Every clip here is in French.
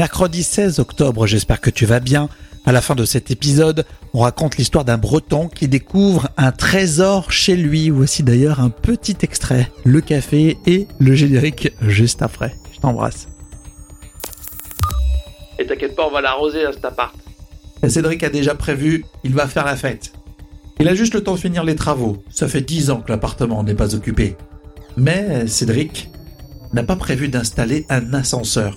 Mercredi 16 octobre, j'espère que tu vas bien. À la fin de cet épisode, on raconte l'histoire d'un breton qui découvre un trésor chez lui. Voici d'ailleurs un petit extrait, le café et le générique juste après. Je t'embrasse. Et t'inquiète pas, on va l'arroser à cet appart. Cédric a déjà prévu, il va faire la fête. Il a juste le temps de finir les travaux. Ça fait 10 ans que l'appartement n'est pas occupé. Mais Cédric n'a pas prévu d'installer un ascenseur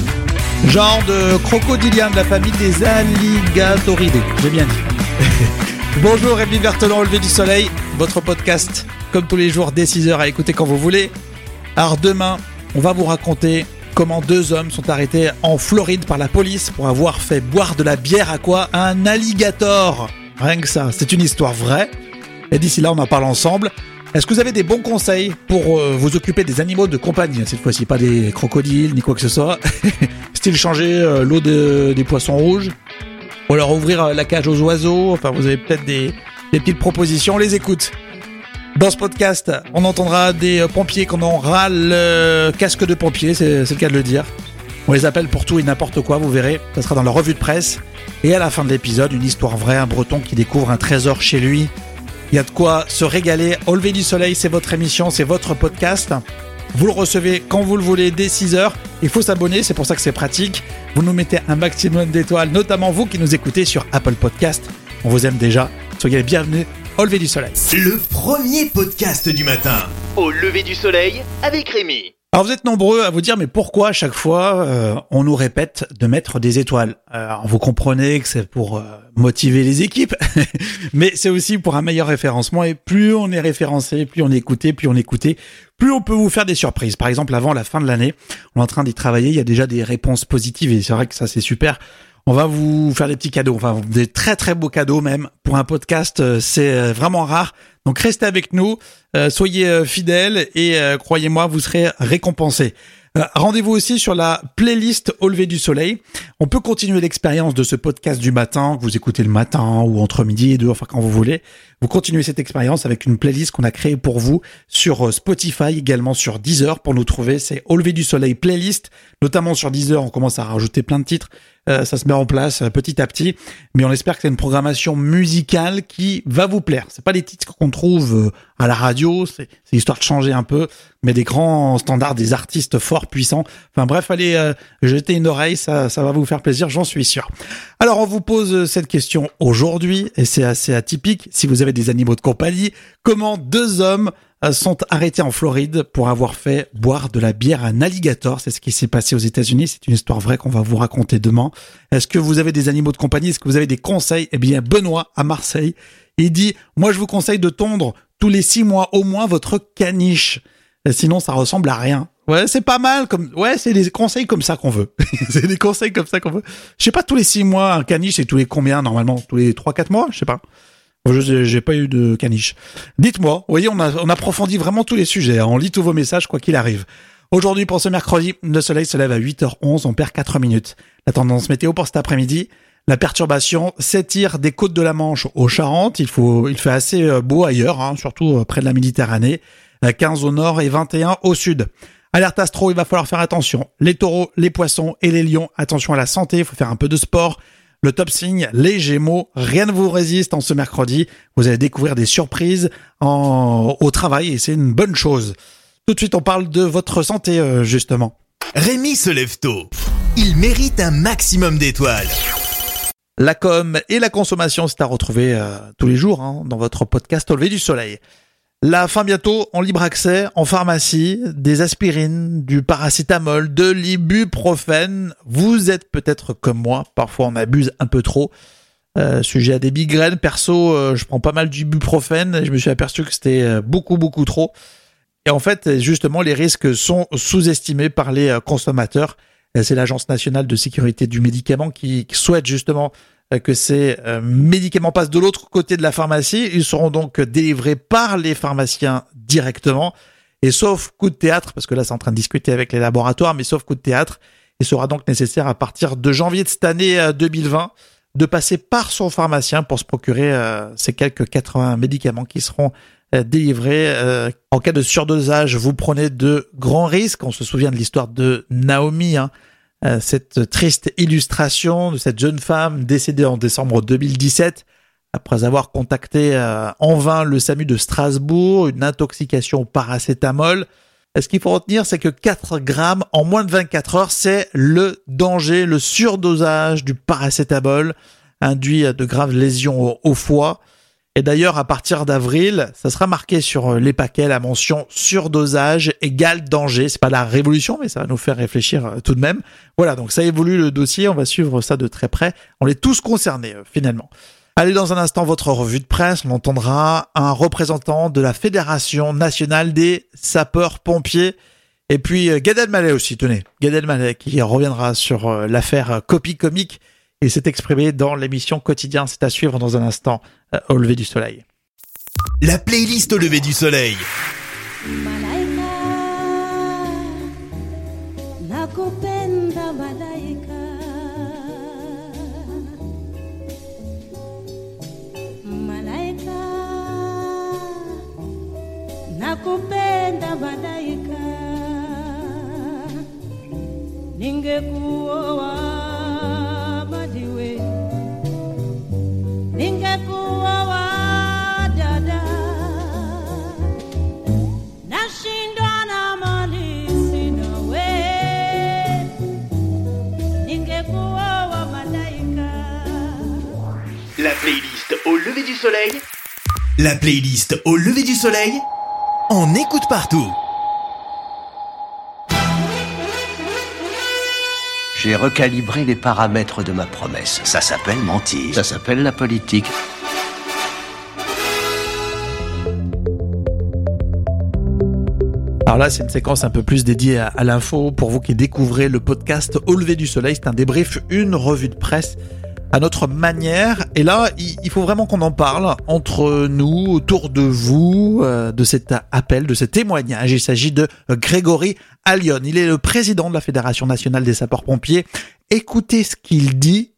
Genre de crocodilien de la famille des alligatoridés. J'ai bien dit. Bonjour Rémi Berthelon, au lever du soleil, votre podcast, comme tous les jours, dès 6h à écouter quand vous voulez. Alors demain, on va vous raconter comment deux hommes sont arrêtés en Floride par la police pour avoir fait boire de la bière à quoi? Un alligator Rien que ça, c'est une histoire vraie. Et d'ici là, on en parle ensemble. Est-ce que vous avez des bons conseils pour euh, vous occuper des animaux de compagnie Cette fois-ci, pas des crocodiles ni quoi que ce soit. Style changer euh, l'eau de, des poissons rouges Ou alors ouvrir euh, la cage aux oiseaux Enfin, vous avez peut-être des, petites propositions, on les écoute. Dans ce podcast, on entendra des pompiers qu'on aura le casque de pompier, c'est le cas de le dire. On les appelle pour tout et n'importe quoi, vous verrez. Ça sera dans la revue de presse. Et à la fin de l'épisode, une histoire vraie, un breton qui découvre un trésor chez lui. Il y a de quoi se régaler. Au lever du soleil, c'est votre émission, c'est votre podcast. Vous le recevez quand vous le voulez dès 6 heures. Il faut s'abonner, c'est pour ça que c'est pratique. Vous nous mettez un maximum d'étoiles, notamment vous qui nous écoutez sur Apple Podcast. On vous aime déjà. Soyez les bienvenus au lever du soleil. Le premier podcast du matin. Au lever du soleil avec Rémi. Alors vous êtes nombreux à vous dire mais pourquoi à chaque fois euh, on nous répète de mettre des étoiles? Alors vous comprenez que c'est pour euh, motiver les équipes, mais c'est aussi pour un meilleur référencement et plus on est référencé, plus on est écouté, plus on est écouté, plus on peut vous faire des surprises. Par exemple avant la fin de l'année, on est en train d'y travailler, il y a déjà des réponses positives et c'est vrai que ça c'est super. On va vous faire des petits cadeaux, enfin des très très beaux cadeaux même. Pour un podcast, euh, c'est euh, vraiment rare. Donc restez avec nous, euh, soyez fidèles et croyez-moi, vous serez récompensés. Rendez-vous aussi sur la playlist Au lever du soleil. On peut continuer l'expérience de ce podcast du matin, que vous écoutez le matin ou entre midi et deux, enfin quand vous voulez. Vous continuez cette expérience avec une playlist qu'on a créée pour vous sur Spotify, également sur Deezer pour nous trouver. C'est Au lever du soleil playlist, notamment sur Deezer. On commence à rajouter plein de titres. Euh, ça se met en place euh, petit à petit, mais on espère que c'est une programmation musicale qui va vous plaire. C'est pas des titres qu'on trouve euh, à la radio, c'est histoire de changer un peu, mais des grands standards, des artistes forts, puissants. Enfin bref, allez euh, jeter une oreille, ça, ça va vous faire plaisir, j'en suis sûr. Alors on vous pose cette question aujourd'hui, et c'est assez atypique. Si vous avez des animaux de compagnie, comment deux hommes sont arrêtés en Floride pour avoir fait boire de la bière à un alligator. C'est ce qui s'est passé aux États-Unis. C'est une histoire vraie qu'on va vous raconter demain. Est-ce que vous avez des animaux de compagnie? Est-ce que vous avez des conseils? Eh bien, Benoît à Marseille, il dit moi je vous conseille de tondre tous les six mois au moins votre caniche. Sinon, ça ressemble à rien. Ouais, c'est pas mal comme. Ouais, c'est des conseils comme ça qu'on veut. c'est des conseils comme ça qu'on veut. Je sais pas tous les six mois un caniche, c'est tous les combien normalement? Tous les trois quatre mois? Je sais pas. Je j'ai pas eu de caniche. Dites-moi, vous voyez, on, a, on approfondit vraiment tous les sujets. hein. On lit tous vos messages, quoi qu'il arrive. Aujourd'hui, pour ce mercredi, le soleil se lève à 8h11, on perd 4 minutes. La tendance météo pour cet après-midi, la perturbation s'étire des côtes de la Manche aux Charentes. Il, faut, il fait assez euh, beau ailleurs, hein, surtout euh, près de la Méditerranée. Euh, 15 au nord et 21 au sud. Alerte astro, il va falloir faire attention. Les taureaux, les poissons et les lions, attention à la santé, il faut faire un peu de sport. Le top signe, les gémeaux, rien ne vous résiste en ce mercredi. Vous allez découvrir des surprises en, au travail et c'est une bonne chose. Tout de suite, on parle de votre santé, euh, justement. Rémi se lève tôt. Il mérite un maximum d'étoiles. La com et la consommation, c'est à retrouver euh, tous les jours hein, dans votre podcast Au lever du soleil. La fin bientôt en libre accès en pharmacie, des aspirines, du paracétamol, de l'ibuprofène. Vous êtes peut-être comme moi, parfois on abuse un peu trop. Euh, sujet à des migraines, perso, euh, je prends pas mal d'ibuprofène et je me suis aperçu que c'était euh, beaucoup beaucoup trop. Et en fait, justement, les risques sont sous-estimés par les consommateurs. C'est l'Agence nationale de sécurité du médicament qui souhaite justement que ces médicaments passent de l'autre côté de la pharmacie. Ils seront donc délivrés par les pharmaciens directement. Et sauf coup de théâtre, parce que là c'est en train de discuter avec les laboratoires, mais sauf coup de théâtre, il sera donc nécessaire à partir de janvier de cette année 2020 euh, de passer par son pharmacien pour se procurer euh, ces quelques 80 médicaments qui seront euh, délivrés. en cas de surdosage, vous prenez de grands risques. On se souvient de l'histoire de Naomi, hein, cette triste illustration de cette jeune femme décédée en décembre 2017 après avoir contacté en vain le SAMU de Strasbourg, une intoxication paracétamol. Ce qu'il faut retenir, c'est que 4 grammes en moins de 24 heures, c'est le danger, le surdosage du paracétamol induit de graves lésions au, foie. Et d'ailleurs, à partir d'avril, ça sera marqué sur les paquets la mention surdosage égale danger. C'est pas la révolution, mais ça va nous faire réfléchir euh, tout de même. Voilà, donc ça évolue le dossier. On va suivre ça de très près. On est tous concernés euh, finalement. Allez, dans un instant, votre revue de presse, on entendra un représentant de la Fédération nationale des sapeurs-pompiers. Et puis euh, Gad Elmaleh aussi, tenez, Gad Elmaleh qui reviendra sur euh, l'affaire Copie Comique et s'est exprimé dans l'émission Quotidien. C'est à suivre dans un instant euh, au lever du soleil. La playlist au lever du soleil. nakupenda malaika, ningekuoa au lever du soleil. La playlist au lever du soleil on écoute partout. J'ai recalibré les paramètres de ma promesse. Ça s'appelle mentir. Ça s'appelle la politique. Alors là, c'est une séquence un peu plus dédiée à, l'info. Pour vous qui découvrez le podcast Au lever du soleil, c'est un débrief, une revue de presse à notre manière. Et là, il faut vraiment qu'on en parle entre nous, autour de vous, euh, de cet appel, de ce témoignage. Il s'agit de Grégory Allion. Il est le président de la Fédération nationale des sapeurs-pompiers. Écoutez ce qu'il dit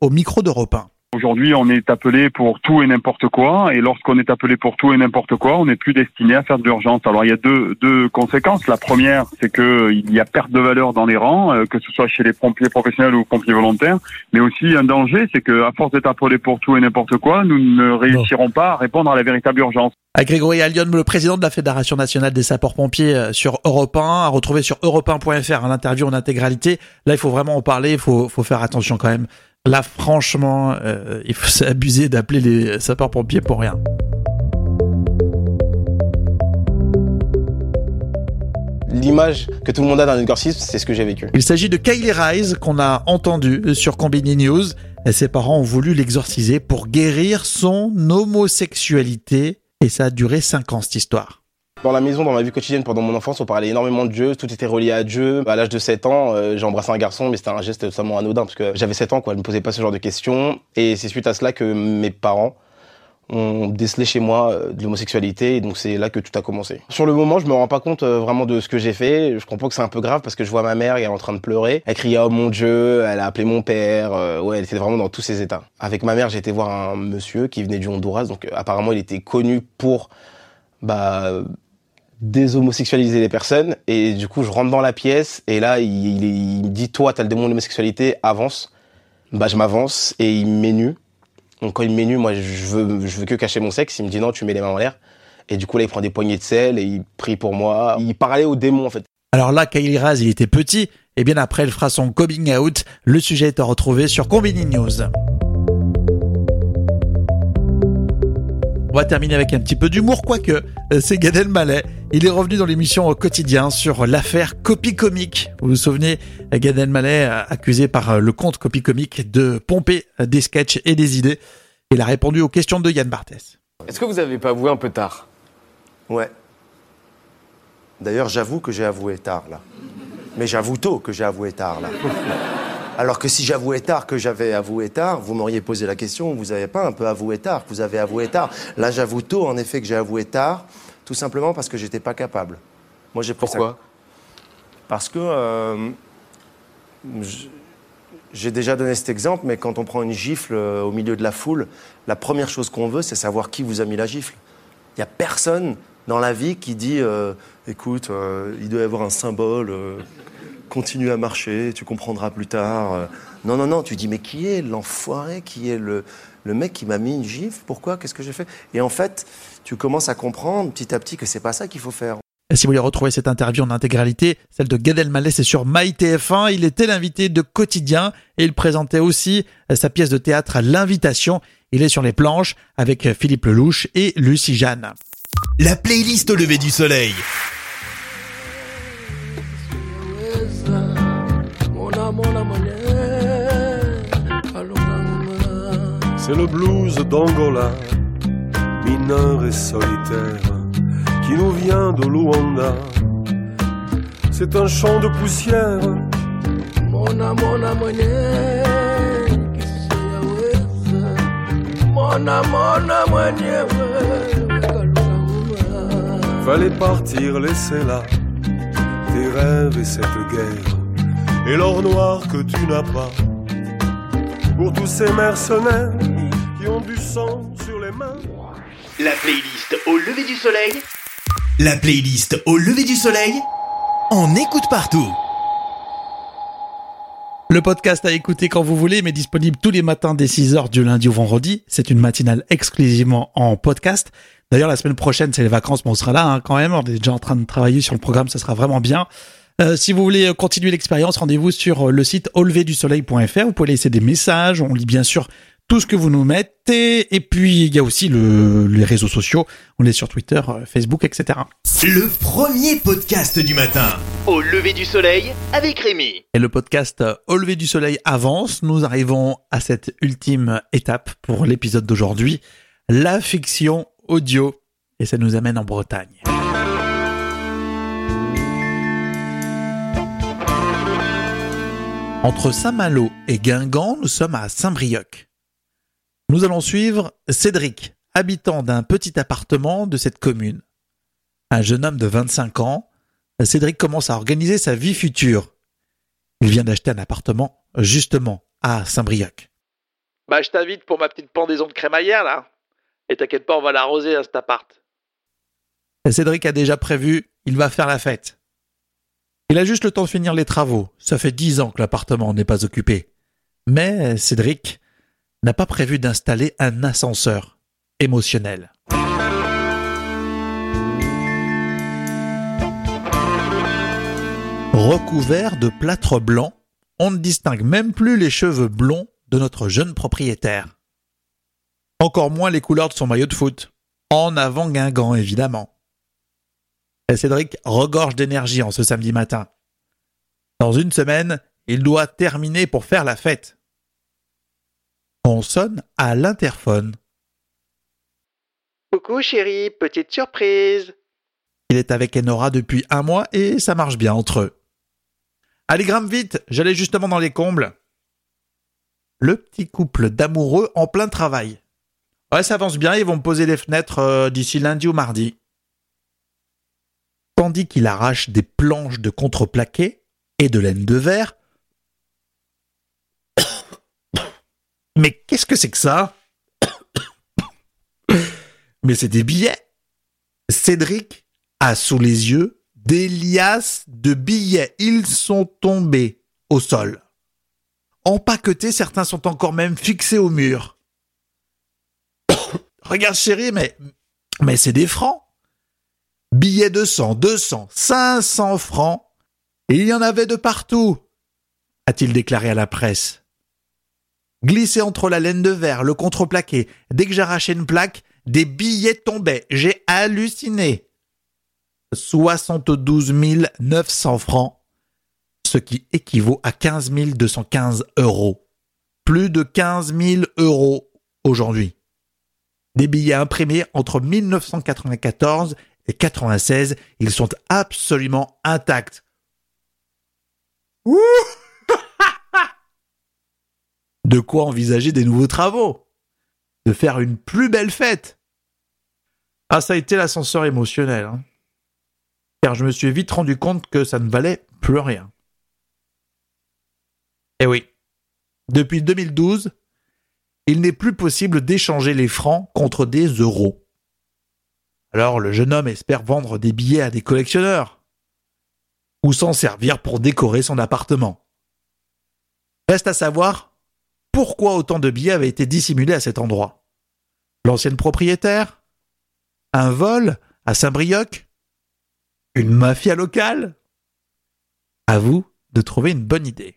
au micro d'Europe 1. Aujourd'hui, on est appelé pour tout et n'importe quoi, et lorsqu'on est appelé pour tout et n'importe quoi, on n'est plus destiné à faire de l'urgence. Alors, il y a deux, deux conséquences. La première, c'est que il y a perte de valeur dans les rangs, euh, que ce soit chez les pompiers professionnels ou pompiers volontaires, mais aussi un danger, c'est que à force d'être appelé pour tout et n'importe quoi, nous ne réussirons pas à répondre à la véritable urgence. À Grégory Allion, le président de la Fédération nationale des sapeurs-pompiers euh, sur Europe 1, à retrouver sur europe1.fr à l'interview en intégralité. Là, il faut vraiment en parler, il faut, faut faire attention quand même Là, franchement, euh, il faut s'abuser d'appeler les sapeurs-pompiers pour rien. L'image que tout le monde a dans l'exorcisme, c'est ce que j'ai vécu. Il s'agit de Kylie Rise qu'on a entendu sur Combini News. Ses parents ont voulu l'exorciser pour guérir son homosexualité et ça a duré 5 ans cette histoire. Dans la maison, dans ma vie quotidienne, pendant mon enfance, on parlait énormément de Dieu, tout était relié à Dieu. À l'âge de 7 ans, euh, j'ai embrassé un garçon, mais c'était un geste totalement anodin, parce que j'avais 7 ans, quoi, je me posais pas ce genre de questions. Et c'est suite à cela que mes parents ont décelé chez moi euh, de l'homosexualité, et donc c'est là que tout a commencé. Sur le moment, je me rends pas compte euh, vraiment de ce que j'ai fait. Je comprends que c'est un peu grave, parce que je vois ma mère, elle est en train de pleurer. Elle criait « Oh mon Dieu !» Elle a appelé mon père. ouais, elle était vraiment dans tous ses états. Avec ma mère, j'ai été voir un monsieur qui venait du Honduras, donc apparemment, il était connu pour... bah déshomosexualiser les personnes et du coup je rentre dans la pièce et là il, il, me dit toi t'as le démon de l'homosexualité avance. Bah je m'avance et il m'énue. Donc quand il m'énue moi je veux je veux que cacher mon sexe. Il me dit non tu mets les mains en l'air. Et du coup là il prend des poignées de sel et il prie pour moi. Il parlait au démon en fait. Alors là Kylie Raz il était petit. Et bien après elle fera son coming out. Le sujet est à retrouver sur Combini News. On va terminer avec un petit peu d'humour, quoique euh, c'est Gad Elmaleh. Il est revenu dans l'émission au quotidien sur l'affaire Copie Comique. Vous vous souvenez, Gad Elmaleh euh, accusé par euh, le compte Copie Comique de pomper des sketchs et des idées. Il a répondu aux questions de Yann Barthès. Est-ce que vous avez pas avoué un peu tard? Ouais. D'ailleurs, j'avoue que j'ai avoué tard, là. Mais j'avoue tôt que j'ai avoué tard, là. Alors que si j'avouais tard que j'avais avoué tard, vous m'auriez posé la question, vous n'avez pas un peu avoué tard, que vous avez avoué tard. Là, j'avoue tôt, en effet, que j'ai avoué tard, tout simplement parce que j'étais pas capable. Moi, j'ai ça- Pourquoi? Parce que euh, j'ai déjà donné cet exemple, mais quand on prend une gifle euh, au milieu de la foule, la première chose qu'on veut, c'est savoir qui vous a mis la gifle. Il n'y a personne dans la vie qui dit euh, écoute, euh, il doit y avoir un symbole, euh, continue à marcher, tu comprendras plus tard. Non, non, non, tu dis mais qui est l'enfoiré Qui est le, le mec qui m'a mis une gifle? Pourquoi? Qu'est-ce que j'ai fait? Et en fait, tu commences à comprendre petit à petit que c'est pas ça qu'il faut faire. Et si vous voulez retrouver cette interview en intégralité, celle de Gad Elmaleh, c'est sur MyTF1. Il était l'invité de Quotidien et il présentait aussi sa pièce de théâtre à l'invitation. Il est sur les planches avec Philippe Lelouch et Lucie Jeanne. La playlist au lever du soleil. C'est le blues d'Angola, mineur et solitaire, qui nous vient de Luanda. C'est un champ de poussière. Mona, mona, kisiyaweza. Mona, mona, kalunga. Fallait partir, laisser là tes rêves et cette guerre, et l'or noir que tu n'as pas pour tous ces mercenaires qui ont du sang sur les mains. La playlist au lever du soleil. La playlist au lever du soleil. On écoute partout. Le podcast à écouter quand vous voulez, mais disponible tous les matins dès 6h du lundi au vendredi. C'est une matinale exclusivement en podcast. D'ailleurs, la semaine prochaine, c'est les vacances, mais on sera là hein, quand même. On est déjà en train de travailler sur le programme, ça sera vraiment bien. Euh, si vous voulez continuer l'expérience, rendez-vous sur le site auleverdusoleil.fr. Vous pouvez laisser des messages. On lit bien sûr tout ce que vous nous mettez. Et puis, il y a aussi le, les réseaux sociaux. On est sur Twitter, euh, Facebook, etc. Le premier podcast du matin. Au lever du soleil avec Rémi. Et le podcast euh, Au lever du soleil avance. Nous arrivons à cette ultime étape pour l'épisode d'aujourd'hui. La fiction audio. Et ça nous amène en Bretagne. Entre Saint-Malo et Guingamp, nous sommes à Saint-Brieuc. Nous allons suivre Cédric, habitant d'un petit appartement de cette commune. Un jeune homme de 25 ans, Cédric commence à organiser sa vie future. Il vient d'acheter un appartement justement à Saint-Brieuc. Bah, je t'invite pour ma petite pendaison de crémaillère, là. Et t'inquiète pas, on va l'arroser à cet appart. Cédric a déjà prévu, il va faire la fête. Il a juste le temps de finir les travaux. Ça fait dix ans que l'appartement n'est pas occupé. Mais Cédric n'a pas prévu d'installer un ascenseur émotionnel. Recouvert de plâtre blanc, on ne distingue même plus les cheveux blonds de notre jeune propriétaire. Encore moins les couleurs de son maillot de foot. En avant Guingamp, évidemment. Et Cédric regorge d'énergie en ce samedi matin. Dans une semaine, il doit terminer pour faire la fête. On sonne à l'interphone. Coucou chérie, petite surprise. Il est avec Enora depuis un mois et ça marche bien entre eux. Allez, grimpe vite, j'allais justement dans les combles. Le petit couple d'amoureux en plein travail. Ouais, ça avance bien, ils vont me poser les fenêtres euh, d'ici lundi ou mardi. Tandis qu'il arrache des planches de contreplaqué et de laine de verre. Mais qu'est-ce que c'est que ça Mais c'est des billets. Cédric a sous les yeux des liasses de billets. Ils sont tombés au sol. Empaquetés, certains sont encore même fixés au mur. Regarde chérie, mais, c'est des francs. Billets de 100, 200, 500 francs. Il y en avait de partout, a-t-il déclaré à la presse. Glissé entre la laine de verre, le contreplaqué, dès que j'arrachais une plaque, des billets tombaient. J'ai halluciné. 72 900 francs, ce qui équivaut à 15 215 euros. Plus de 15 000 euros aujourd'hui. Des billets imprimés entre 1994 et 96, ils sont absolument intacts. Ouh De quoi envisager des nouveaux travaux De faire une plus belle fête Ah, ça a été l'ascenseur émotionnel. hein. Car je me suis vite rendu compte que ça ne valait plus rien. Eh oui, depuis 2012, il n'est plus possible d'échanger les francs contre des euros. Alors le jeune homme espère vendre des billets à des collectionneurs ou s'en servir pour décorer son appartement. Reste à savoir pourquoi autant de billets avaient été dissimulés à cet endroit? L'ancienne propriétaire? Un vol à Saint-Brieuc Une mafia locale? À vous de trouver une bonne idée.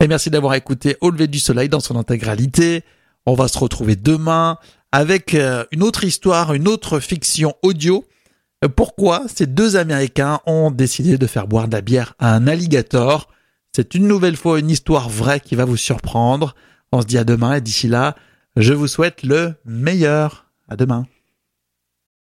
Et merci d'avoir écouté Au lever du soleil dans son intégralité. On va se retrouver demain avec euh, une autre histoire, une autre fiction audio. Euh, Pourquoi ces deux Américains ont décidé de faire boire de la bière à un alligator? C'est une nouvelle fois une histoire vraie qui va vous surprendre. On se dit à demain et d'ici là, je vous souhaite le meilleur. À demain.